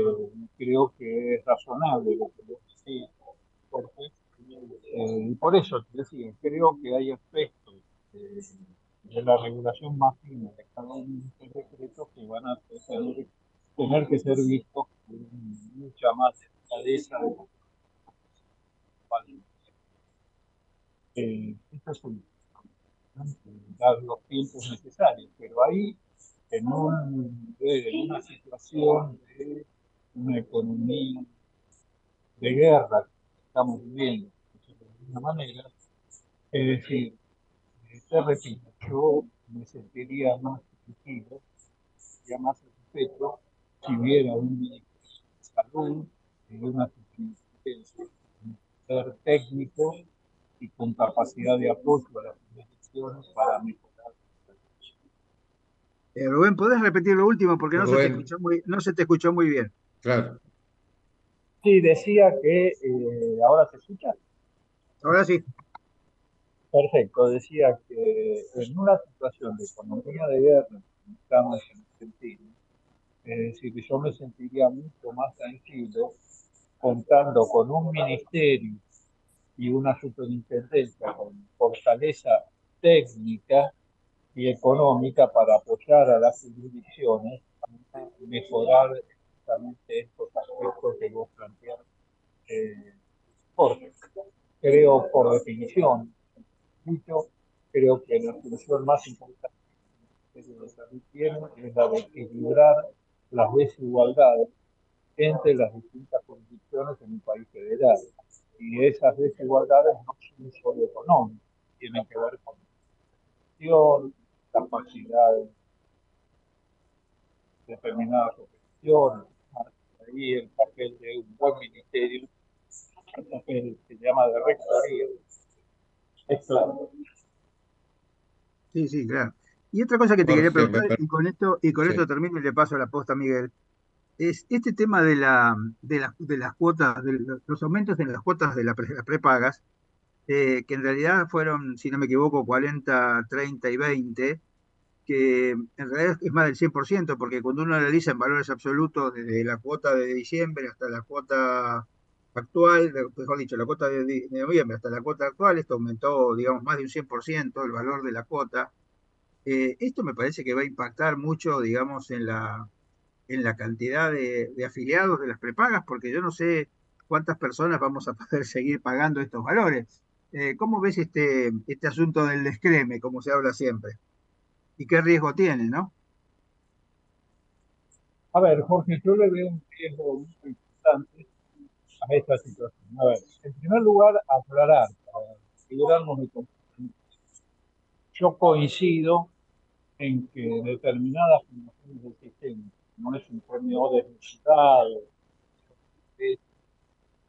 creo que es razonable lo que decís, Jorge. Eh, y por eso te decía, creo que hay aspectos de, la regulación más fina de cada uno de estos decretos que van a tener, que ser vistos con mucha más delicadeza de eh, esto es un, dar los tiempos necesarios, pero ahí en, un, en una situación de una economía de guerra que estamos viviendo de alguna manera, es decir, te repito, yo me sentiría más tranquilo, sería más satisfecho si hubiera un ministro de una ser técnico y con capacidad de apoyo a las para mejorar. Eh, Rubén, ¿podés repetir lo último? Porque no se, te escuchó muy, no se te escuchó muy bien. Claro. Sí, decía que eh, ahora se escucha. Ahora sí. Perfecto, decía que en una situación de economía de guerra, como estamos en Argentina, es decir, que yo me sentiría mucho más tranquilo contando con un ministerio y una superintendencia con fortaleza técnica y económica para apoyar a las jurisdicciones a mejorar justamente estos aspectos que vos planteaste. Eh, porque creo, por definición, dicho, creo que la solución más importante que es la de equilibrar las desigualdades entre las distintas jurisdicciones en un país federal y esas desigualdades no son solo económicas, tienen que ver con la capacidad de determinadas operaciones, ahí el papel de un buen ministerio, el papel que se llama de rectoría. Es claro. Sí, sí, claro. Y otra cosa que te quería preguntar, y con esto, y con esto termino y le paso la posta a Miguel es este tema de, la, de, de las cuotas, de los aumentos en las cuotas de, las prepagas, eh, que en realidad fueron, si no me equivoco, 40, 30 y 20, que en realidad es más del 100%, porque cuando uno analiza en valores absolutos desde la cuota de diciembre hasta la cuota actual, mejor dicho, la cuota de, noviembre hasta la cuota actual, esto aumentó, digamos, más de un 100% el valor de la cuota. Eh, esto me parece que va a impactar mucho, digamos, en la, en la cantidad de, afiliados de las prepagas, porque yo no sé cuántas personas vamos a [LAUGHS] poder seguir pagando estos valores. Eh, ¿Cómo ves este, este asunto del descreme, como se habla siempre? ¿Y qué riesgo tiene, no? A ver, Jorge, yo le veo un riesgo muy importante a esta situación. A ver, en primer lugar, aclarar, para asegurarnos de Yo coincido en que determinadas funciones del sistema no es un premio desnecesitado,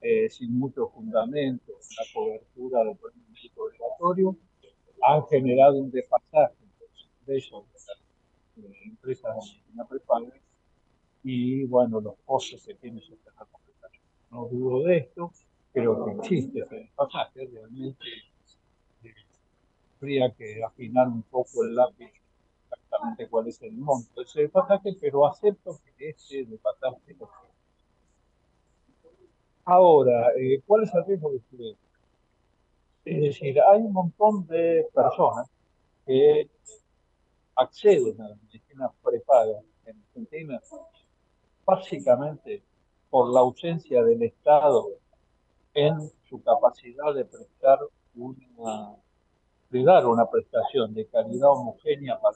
eh, sin muchos fundamentos, la cobertura del premio médico obligatorio, han generado un desfasaje de esos de empresas de medicina prepaga y bueno, los costos que tiene sobre la compensación. No dudo de esto, pero que existe ese desfasaje, realmente eh, habría que afinar un poco el lápiz exactamente cuál es el monto de ese desfasaje, pero acepto que ese desfasaje lo Ahora, eh, ¿cuál es el riesgo de ustedes? Es decir, hay un montón de personas que acceden a la medicina prepaga en Argentina básicamente por la ausencia del Estado en su capacidad de prestar una de dar una prestación de calidad homogénea para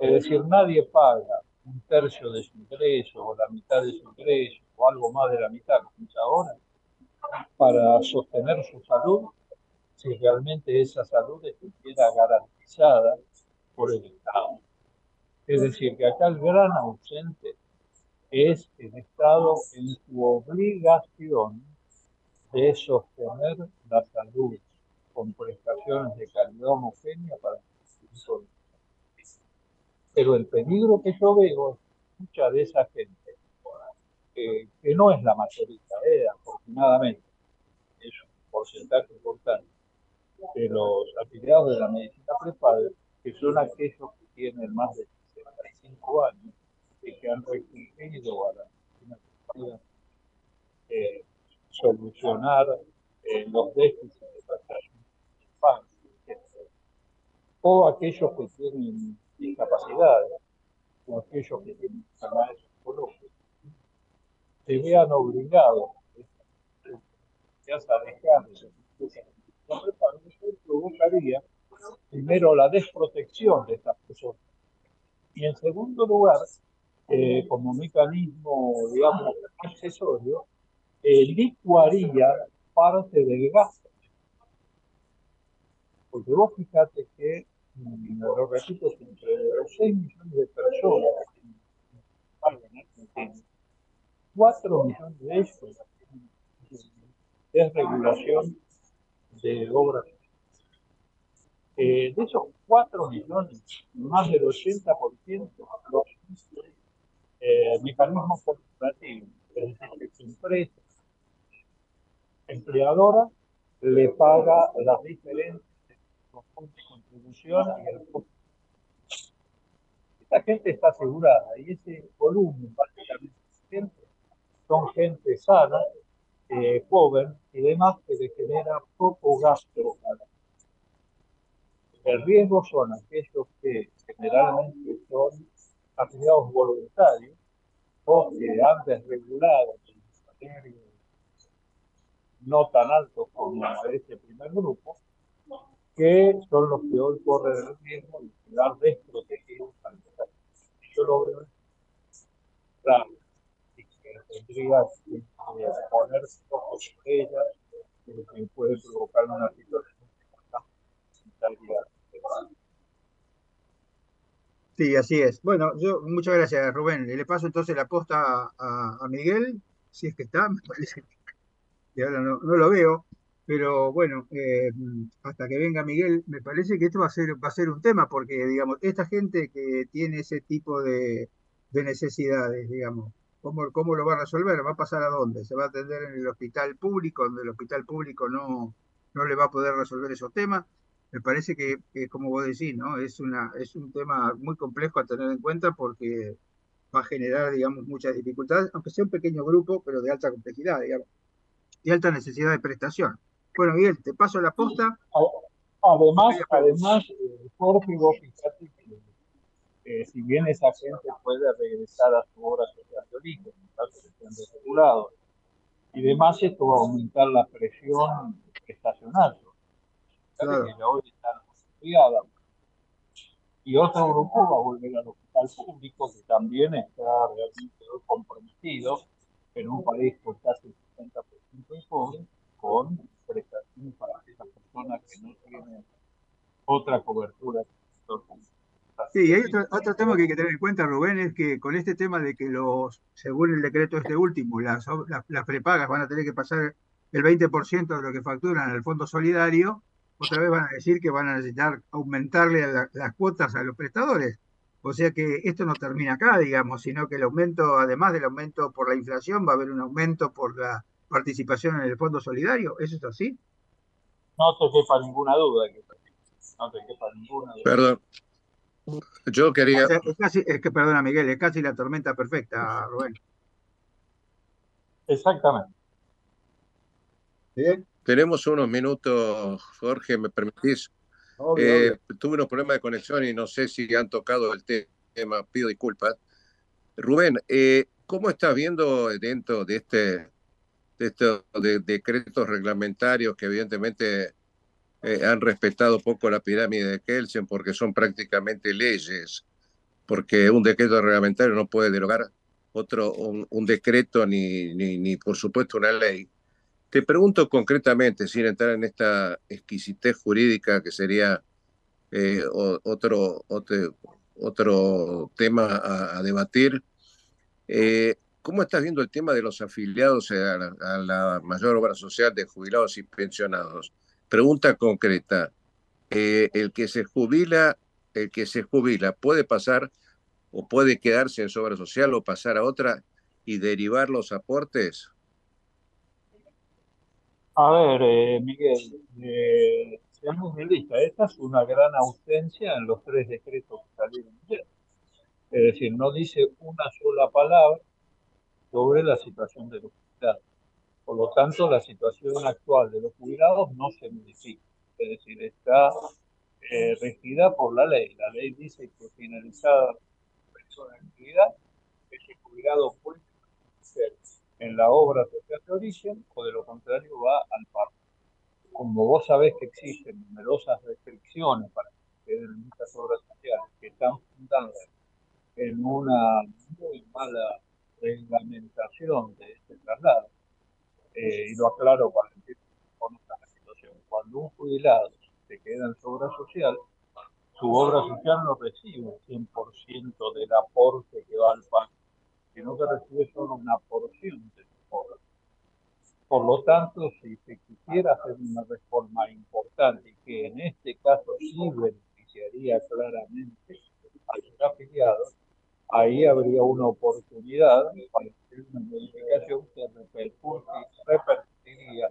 es decir, nadie paga un tercio de su ingreso o la mitad de su ingreso o algo más de la mitad, como es ahora, para sostener su salud si realmente esa salud estuviera garantizada por el Estado. Es decir, que acá el gran ausente es el Estado en su obligación de sostener la salud con prestaciones de calidad homogénea para el pero el peligro que yo veo es mucha de esa gente, que no es la mayoría, eh, afortunadamente, es un porcentaje importante, de los afiliados de la medicina prepaga, que son aquellos que tienen más de 65 años, y que han restringido a la eh, solucionar eh, los déficits de la o aquellos que tienen discapacidades o aquellos que tienen enfermedades psicológicas se vean obligados a dejar provocaría primero la desprotección de estas personas. Y en segundo lugar eh, como mecanismo digamos accesorio eh, licuaría parte del gasto. Porque vos fíjate que lo repito entre los 6 millones de personas en Argentina 4 millones de ellos es regulación de obras. Eh, de esos 4 millones, más del 80% los eh, mecanismos corporativos, es decir, que empresa empleadora le paga las diferencias de contribución y el costo. Esta gente está asegurada y ese volumen, básicamente, son gente sana, eh, y demás que le genera poco gasto. El riesgo son aquellos que generalmente son afiliados voluntarios o que han desregulado no tan altos como este primer grupo, que son los que hoy corren el riesgo de quedar desprotegidos al Yo lo veo tendría que ponerse ojos de ella, que puede provocar una situación Sí, así es. Bueno, yo muchas gracias, Rubén. Le paso entonces la posta a, Miguel, si es que está, me parece que ahora no, lo veo, pero bueno, eh, hasta que venga Miguel, me parece que esto va a ser, va a ser un tema, porque digamos, esta gente que tiene ese tipo de, de necesidades, digamos, ¿Cómo, ¿Cómo lo va a resolver? ¿Va a pasar a dónde? ¿Se va a atender en el hospital público, donde el hospital público no, no le va a poder resolver esos temas? Me parece que, como vos decís, ¿no? Es, una, es un tema muy complejo a tener en cuenta porque va a generar, digamos, muchas dificultades, aunque sea un pequeño grupo, pero de alta complejidad, digamos, y alta necesidad de prestación. Bueno, Miguel, te paso la posta. Además, además, eh, Jorge, vos fíjate si bien esa gente puede regresar a su obra social de origen, estén desregulados, y demás, esto va a aumentar la presión estacional. Claro. que ya hoy estudiadas. Y otro grupo va a volver al hospital público, que también está realmente comprometido en un país con casi el 70% de pobres, con prestaciones para esas personas que no tienen otra cobertura que el sector público. Sí, y hay otro, tema que hay que tener en cuenta, Rubén, es que con este tema de que los, según el decreto este último, las, las, prepagas van a tener que pasar el 20% de lo que facturan al Fondo Solidario, otra vez van a decir que van a necesitar aumentarle las cuotas a los prestadores. O sea que esto no termina acá, digamos, sino que el aumento, además del aumento por la inflación, va a haber un aumento por la participación en el Fondo Solidario. ¿Eso es así? No te quepa ninguna duda. No te quepa ninguna duda. Perdón, yo quería. es, casi, es que, perdona, Miguel, es casi la tormenta perfecta, Rubén. Exactamente. ¿Bien? Tenemos unos minutos, Jorge, ¿me permitís? Eh, tuve unos problemas de conexión y no sé si han tocado el tema, pido disculpas. Rubén, eh, ¿cómo estás viendo dentro de este de estos de decretos reglamentarios que evidentemente eh, han respetado poco la pirámide de Kelsen porque son prácticamente leyes, porque un decreto reglamentario no puede derogar otro, un, decreto ni, ni, por supuesto, una ley. Te pregunto concretamente, sin entrar en esta exquisitez jurídica que sería eh, otro, otro, otro, tema a, debatir, eh, ¿cómo estás viendo el tema de los afiliados a la mayor obra social de jubilados y pensionados? Pregunta concreta. Eh, el que se jubila, el que se jubila, ¿puede pasar o puede quedarse en su social o pasar a otra y derivar los aportes? A ver, eh, Miguel, eh, seamos realistas, esta es una gran ausencia en los tres decretos que salieron ayer. Es decir, no dice una sola palabra sobre la situación de los jubilados. Por lo tanto, la situación actual de los jubilados no se modifica. Es decir, está eh, regida por la ley. La ley dice que finalizada la persona de actividad, ese jubilado puede ser en la obra social de origen o de lo contrario va al paro. Como vos sabés que existen numerosas restricciones para que queden muchas obras sociales que están fundadas en una muy mala reglamentación de este traslado, eh, y lo aclaro para la situación. Cuando un jubilado se queda en su obra social, su obra social no recibe el 100% del aporte que va al PAN, sino que recibe solo una porción de su obra. Por lo tanto, si se quisiera hacer una reforma importante que en este caso sí beneficiaría claramente a los afiliados, ahí habría una oportunidad para hacer una modificación que repercutiría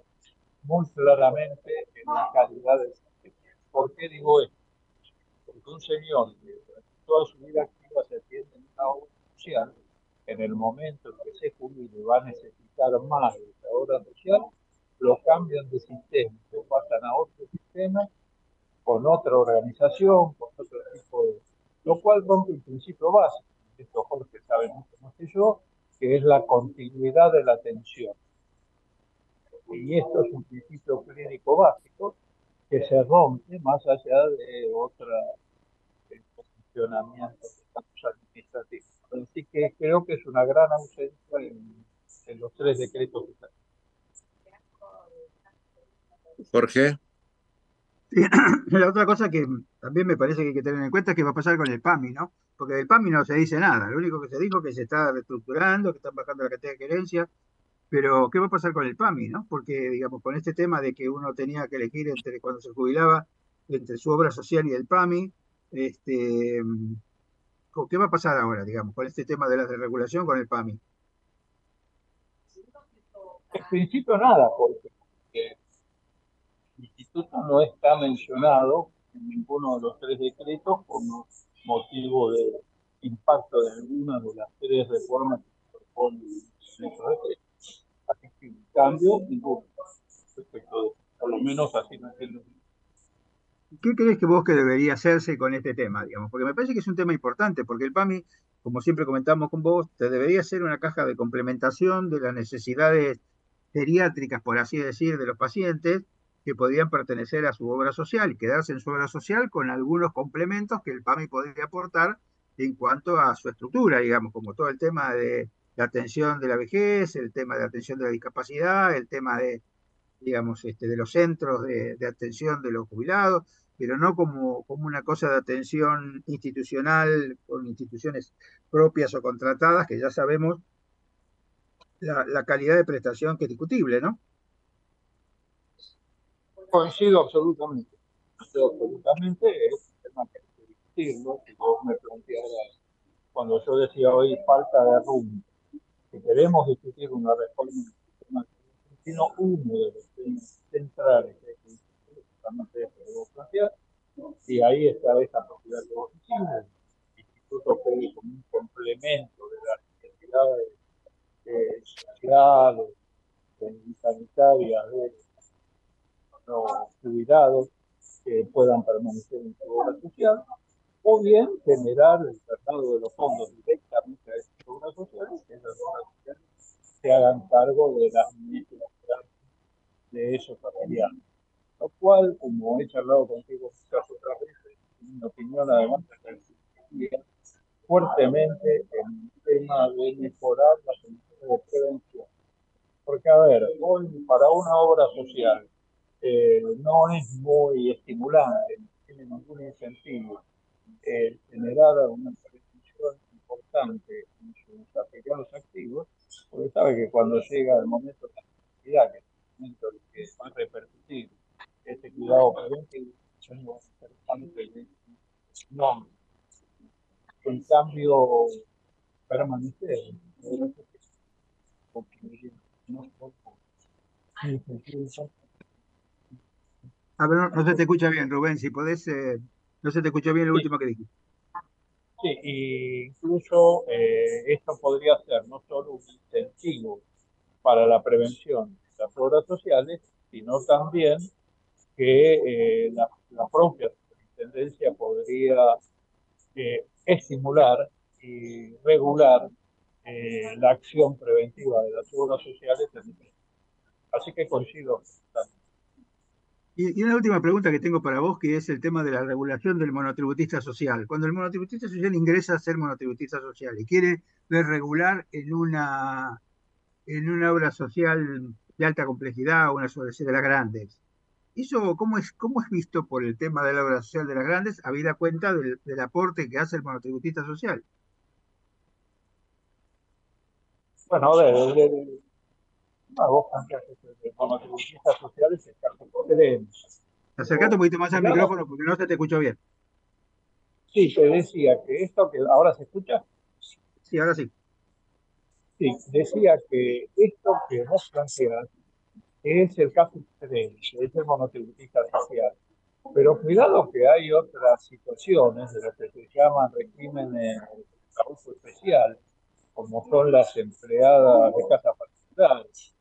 muy claramente en la calidad del sistema. ¿Por qué digo esto? Porque un señor que toda su vida activa se atiende en una obra social, en el momento en que se jubile va a necesitar más de esa obra social, lo cambian de sistema, lo pasan a otro sistema, con otra organización, con otro tipo de... Lo cual rompe el principio básico esto Jorge sabe mucho más que yo, que es la continuidad de la atención. Y esto es un principio clínico básico que se rompe más allá de otra funcionamiento administrativos. Así que creo que es una gran ausencia en, en los tres decretos que están. Jorge. [COUGHS] La otra cosa que también me parece que hay que tener en cuenta es que va a pasar con el PAMI, ¿no? Porque del PAMI no se dice nada, lo único que se dijo es que se está reestructurando, que están bajando la cantidad de querencia, pero ¿qué va a pasar con el PAMI, no? Porque, digamos, con este tema de que uno tenía que elegir entre cuando se jubilaba, entre su obra social y el PAMI, este, ¿qué va a pasar ahora, digamos, con este tema de la desregulación con el PAMI? En principio nada, porque instituto no está mencionado en ninguno de los tres decretos como motivo de impacto de alguna de las tres reformas que propone el Así que, cambio, ninguno respecto de, por lo menos así no entiendo. ¿Qué crees que vos que debería hacerse con este tema, digamos? Porque me parece que es un tema importante, porque el PAMI, como siempre comentamos con vos, te debería ser una caja de complementación de las necesidades geriátricas, por así decir, de los pacientes, que podían pertenecer a su obra social y quedarse en su obra social con algunos complementos que el PAMI podría aportar en cuanto a su estructura, digamos, como todo el tema de la atención de la vejez, el tema de atención de la discapacidad, el tema de, digamos, este, de los centros de, atención de los jubilados, pero no como, como una cosa de atención institucional con instituciones propias o contratadas, que ya sabemos la, la calidad de prestación que es discutible, ¿no? Coincido absolutamente. Coincido absolutamente, es un tema que hay que discutirlo. Si vos me plantearas, cuando yo decía hoy falta de rumbo, si queremos discutir una reforma del sistema sino uno de los temas centrales que hay que discutir, justamente es que vos plantear, y ahí está esa propiedad que vos decís, el instituto que como un complemento de las necesidades eh, sociales, sanitarias de no jubilados que puedan permanecer en su obra social, o bien generar el tratado de los fondos directamente a estas obras sociales, que esas obras sociales se hagan cargo de las necesidades de esos afiliados. Lo cual, como he charlado contigo muchas otras veces, en mi opinión, además, fuertemente en el tema de mejorar las condiciones de prevención. Porque, a ver, hoy para una obra social eh, no es muy estimulante, no tiene ningún incentivo el generar una prevención importante en sus afiliados activos, porque sabe que cuando llega el momento de la necesidad, que es el momento en que va a repercutir este cuidado preventivo, no va a parte no. En cambio, permanecer, porque no a ver, no, se te escucha bien, Rubén. Si podés, eh, no se te escucha bien lo último que dijiste. Sí, y incluso eh, esto podría ser no solo un incentivo para la prevención de las obras sociales, sino también que eh, la, propia superintendencia podría estimular y regular la acción preventiva de las obras sociales. Así que coincido y, una última pregunta que tengo para vos, que es el tema de la regulación del monotributista social. Cuando el monotributista social ingresa a ser monotributista social y quiere regular en una, en una obra social de alta complejidad una de las grandes, ¿eso cómo es, cómo es visto por el tema de la obra social de las grandes, habida cuenta del, aporte que hace el monotributista social? Bueno, vos de monotributistas sociales Acercate un poquito más al micrófono porque no se te escuchó bien. Sí, te decía que esto que ahora se escucha. Sí, ahora sí. Sí, decía que esto que vos planteas es el caso extremo, es el monotributista social. Pero cuidado que hay otras situaciones de lo que se llaman regímenes de uso especial, como son las empleadas de casa particulares,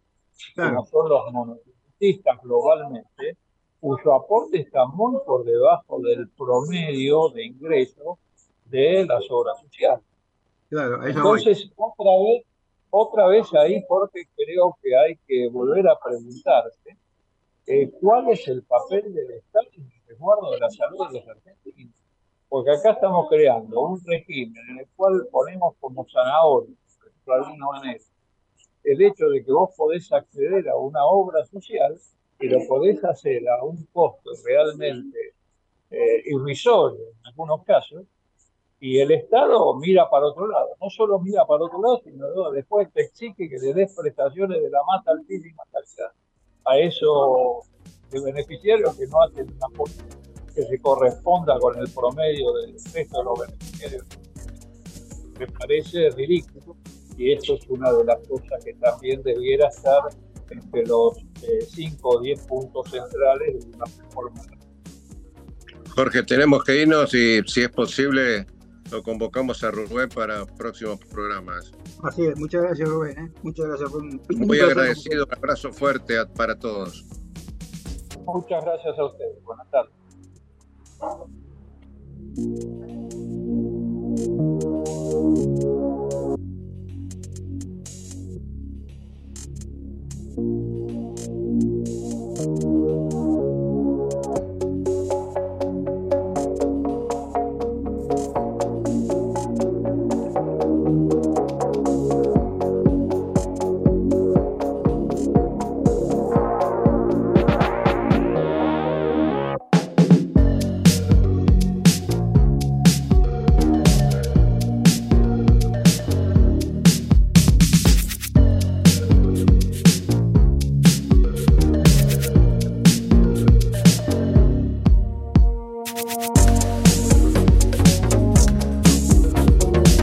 como son los monotributistas globalmente, cuyo aporte está muy por debajo del promedio de ingreso de las obras sociales. Entonces, otra vez, otra vez ahí, porque creo que hay que volver a preguntarse eh, cuál es el papel del Estado en el resguardo de la salud de los argentinos. Porque acá estamos creando un régimen en el cual ponemos como zanahoria, por alguna manera, el hecho de que vos podés acceder a una obra social y lo podés hacer a un costo realmente eh, irrisorio en algunos casos, y el Estado mira para otro lado. No solo mira para otro lado, sino después te exige que le des prestaciones de la más altísima calidad a esos beneficiarios que no hacen una que se corresponda con el promedio del resto de los beneficiarios. Me parece ridículo y eso es una de las cosas que también debiera estar entre los eh, 5 o 10 puntos centrales de una reforma. Jorge, tenemos que irnos y si es posible lo convocamos a Rubén para próximos programas. Así es, muchas gracias Rubén, ¿eh? muchas gracias. Por... Muy agradecido, un abrazo fuerte para todos. Muchas gracias a ustedes, buenas tardes.